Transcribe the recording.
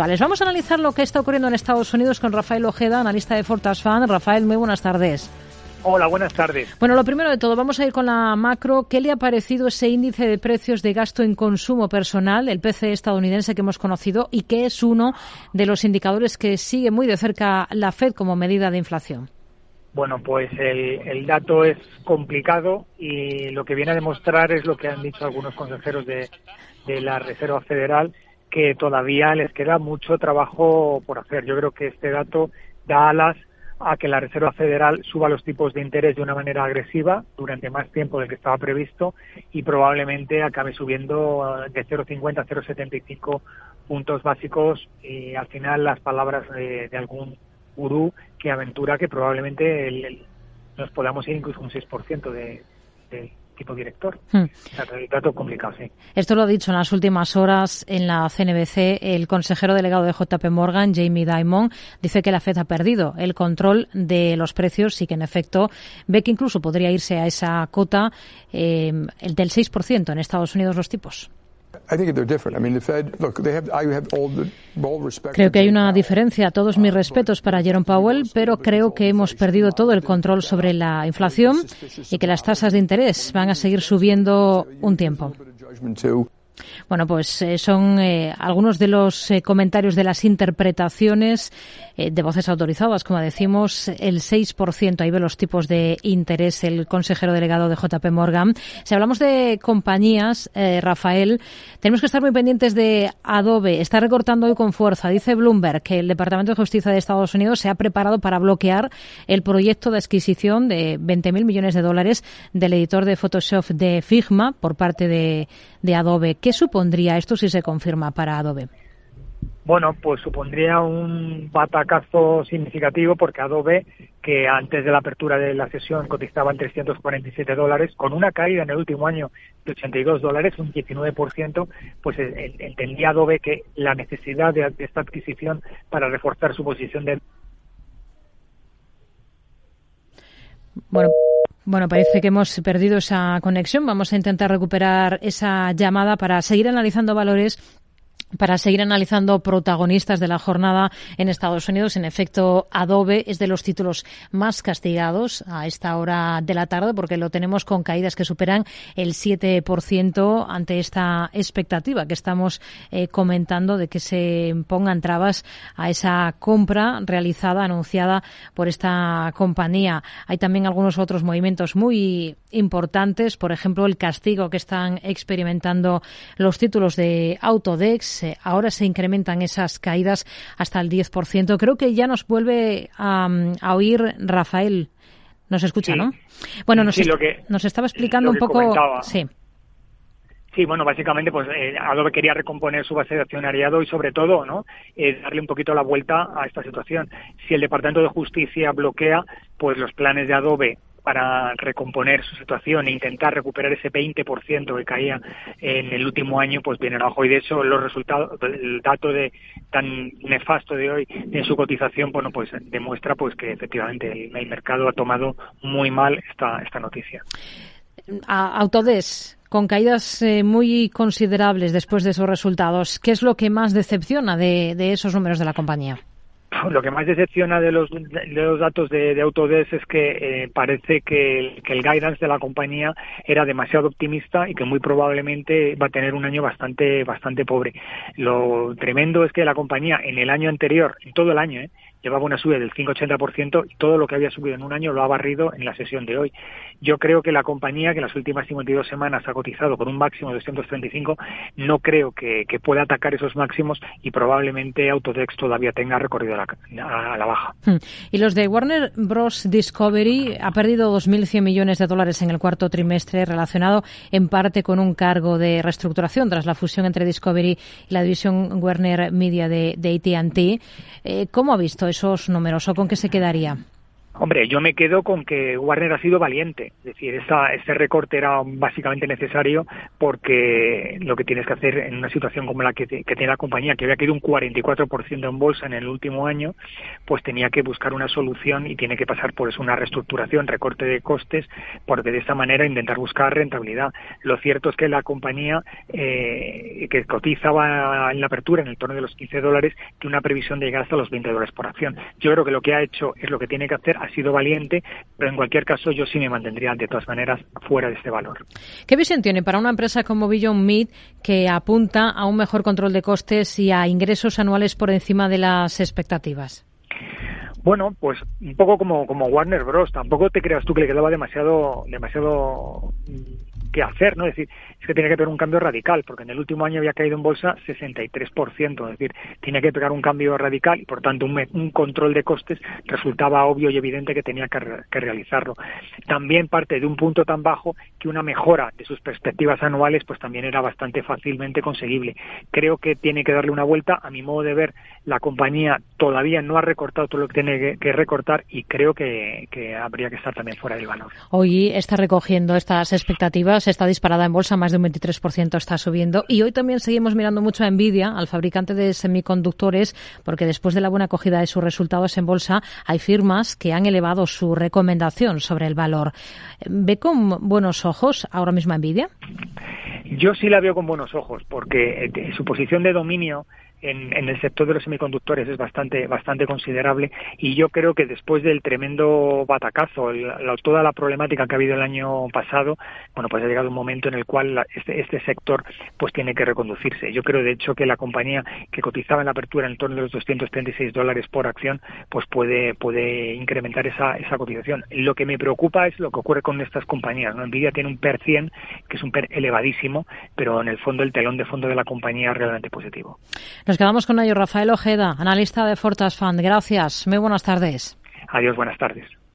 Vamos a analizar lo que está ocurriendo en Estados Unidos con Rafael Ojeda, analista de Fortas Fan. Rafael, muy buenas tardes. Hola, buenas tardes. Bueno, lo primero de todo, vamos a ir con la macro. ¿Qué le ha parecido ese índice de precios de gasto en consumo personal, el PCE estadounidense que hemos conocido, y que es uno de los indicadores que sigue muy de cerca la Fed como medida de inflación? Bueno, pues el, dato es complicado y lo que viene a demostrar es lo que han dicho algunos consejeros de la Reserva Federal, que todavía les queda mucho trabajo por hacer. Yo creo que este dato da alas a que la Reserva Federal suba los tipos de interés de una manera agresiva durante más tiempo del que estaba previsto y probablemente acabe subiendo de 0,50 a 0,75 puntos básicos y al final las palabras de, algún gurú que aventura que probablemente nos podamos ir incluso un 6% de, de tipo director. Hmm. complicado, sí. Esto lo ha dicho en las últimas horas en la CNBC el consejero delegado de JP Morgan, Jamie Dimon, dice que la Fed ha perdido el control de los precios y que en efecto ve que incluso podría irse a esa cota eh, el del 6% en Estados Unidos los tipos. Creo que hay una diferencia. Todos mis respetos para Jerome Powell, pero creo que hemos perdido todo el control sobre la inflación y que las tasas de interés van a seguir subiendo un tiempo. Bueno, pues eh, son eh, algunos de los eh, comentarios de las interpretaciones de voces autorizadas, como decimos, el 6%, ahí ve los tipos de interés el consejero delegado de JP Morgan. Si hablamos de compañías, Rafael, tenemos que estar muy pendientes de Adobe. Está recortando hoy con fuerza. Dice Bloomberg que el Departamento de Justicia de Estados Unidos se ha preparado para bloquear el proyecto de adquisición de 20.000 millones de dólares del editor de Photoshop de Figma por parte de, Adobe. ¿Qué supondría esto si se confirma para Adobe? Bueno, pues supondría un batacazo significativo porque Adobe, que antes de la apertura de la sesión cotizaba en 347 dólares, con una caída en el último año de 82 dólares, un 19%, pues entendía Adobe que la necesidad de, de esta adquisición para reforzar su posición de... Bueno. Bueno, parece que hemos perdido esa conexión. Vamos a intentar recuperar esa llamada para seguir analizando valores para seguir analizando protagonistas de la jornada en Estados Unidos. En efecto, Adobe es de los títulos más castigados a esta hora de la tarde porque lo tenemos con caídas que superan el 7% ante esta expectativa que estamos eh, comentando de que se pongan trabas a esa compra realizada, anunciada por esta compañía. Hay también algunos otros movimientos muy importantes, por ejemplo, el castigo que están experimentando los títulos de Autodex ahora se incrementan esas caídas hasta el 10%. Creo que ya nos vuelve a, oír Rafael. Nos escucha, ¿no? Bueno, nos, nos estaba explicando un poco. Sí. Sí, bueno, básicamente, pues eh, Adobe quería recomponer su base de accionariado y, sobre todo, ¿no? Eh, darle un poquito la vuelta a esta situación. Si el Departamento de Justicia bloquea, pues los planes de Adobe para recomponer su situación e intentar recuperar ese 20% que caía en el último año, pues vienen abajo. Y de eso los resultados, el dato de tan nefasto de hoy en su cotización, bueno, pues demuestra pues que efectivamente el, mercado ha tomado muy mal esta, esta noticia. Autodes, con caídas eh, muy considerables después de esos resultados, ¿qué es lo que más decepciona de esos números de la compañía? Lo que más decepciona de los, datos de, Autodesk es que eh, parece que el, que el guidance de la compañía era demasiado optimista y que muy probablemente va a tener un año bastante bastante pobre. Lo tremendo es que la compañía en el año anterior, en todo el año, eh, llevaba una subida del 5,80% y todo lo que había subido en un año lo ha barrido en la sesión de hoy. Yo creo que la compañía, que en las últimas 52 semanas ha cotizado con un máximo de 235, no creo que, pueda atacar esos máximos y probablemente Autodex todavía tenga recorrido a la, a la baja. Hmm. Y los de Warner Bros. Discovery ha perdido 2.100 millones de dólares en el cuarto trimestre relacionado en parte con un cargo de reestructuración tras la fusión entre Discovery y la división Warner Media de, de AT&T. Eh, ¿Cómo ha visto esos con qué se quedaría? Hombre, yo me quedo con que Warner ha sido valiente. Es decir, esa, ese recorte era básicamente necesario porque lo que tienes que hacer en una situación como la que, tiene la compañía, que había caído un 44% en bolsa en el último año, pues tenía que buscar una solución y tiene que pasar por eso una reestructuración, recorte de costes, porque de esa manera intentar buscar rentabilidad. Lo cierto es que la compañía eh, que cotizaba en la apertura en el torno de los 15 dólares tiene una previsión de llegar hasta los 20 dólares por acción. Yo creo que lo que ha hecho es lo que tiene que hacer ha sido valiente, pero en cualquier caso yo sí me mantendría de todas maneras fuera de este valor. ¿Qué visión tiene para una empresa como Beyond Meat que apunta a un mejor control de costes y a ingresos anuales por encima de las expectativas? Bueno, pues un poco como, como Warner Bros. Tampoco te creas tú que le quedaba demasiado, demasiado que hacer, ¿no? Es decir, es que tiene que pegar un cambio radical, porque en el último año había caído en bolsa 63%, es decir, tiene que pegar un cambio radical y por tanto un, control de costes resultaba obvio y evidente que tenía que, realizarlo. También parte de un punto tan bajo que una mejora de sus perspectivas anuales pues también era bastante fácilmente conseguible. Creo que tiene que darle una vuelta, a mi modo de ver, la compañía todavía no ha recortado todo lo que tiene que, recortar y creo que, que habría que estar también fuera del valor. Hoy está recogiendo estas expectativas está disparada en bolsa, más de un 23% está subiendo. Y hoy también seguimos mirando mucho a Nvidia, al fabricante de semiconductores, porque después de la buena acogida de sus resultados en bolsa, hay firmas que han elevado su recomendación sobre el valor. ¿Ve con buenos ojos ahora mismo Nvidia? Yo sí la veo con buenos ojos, porque eh, su posición de dominio en, en, el sector de los semiconductores es bastante bastante considerable y yo creo que después del tremendo batacazo, toda la problemática que ha habido el año pasado, bueno, pues ha llegado un momento en el cual este, este sector pues tiene que reconducirse. Yo creo de hecho que la compañía que cotizaba en la apertura en torno de los 236 dólares por acción, pues puede puede incrementar esa, esa cotización. Lo que me preocupa es lo que ocurre con estas compañías. ¿no? Nvidia tiene un PER 100 que es un PER elevadísimo, pero en el fondo el telón de fondo de la compañía es realmente positivo. Nos quedamos con ello. Rafael Ojeda, analista de Fortas Fund. Gracias. Muy buenas tardes. Adiós, buenas tardes.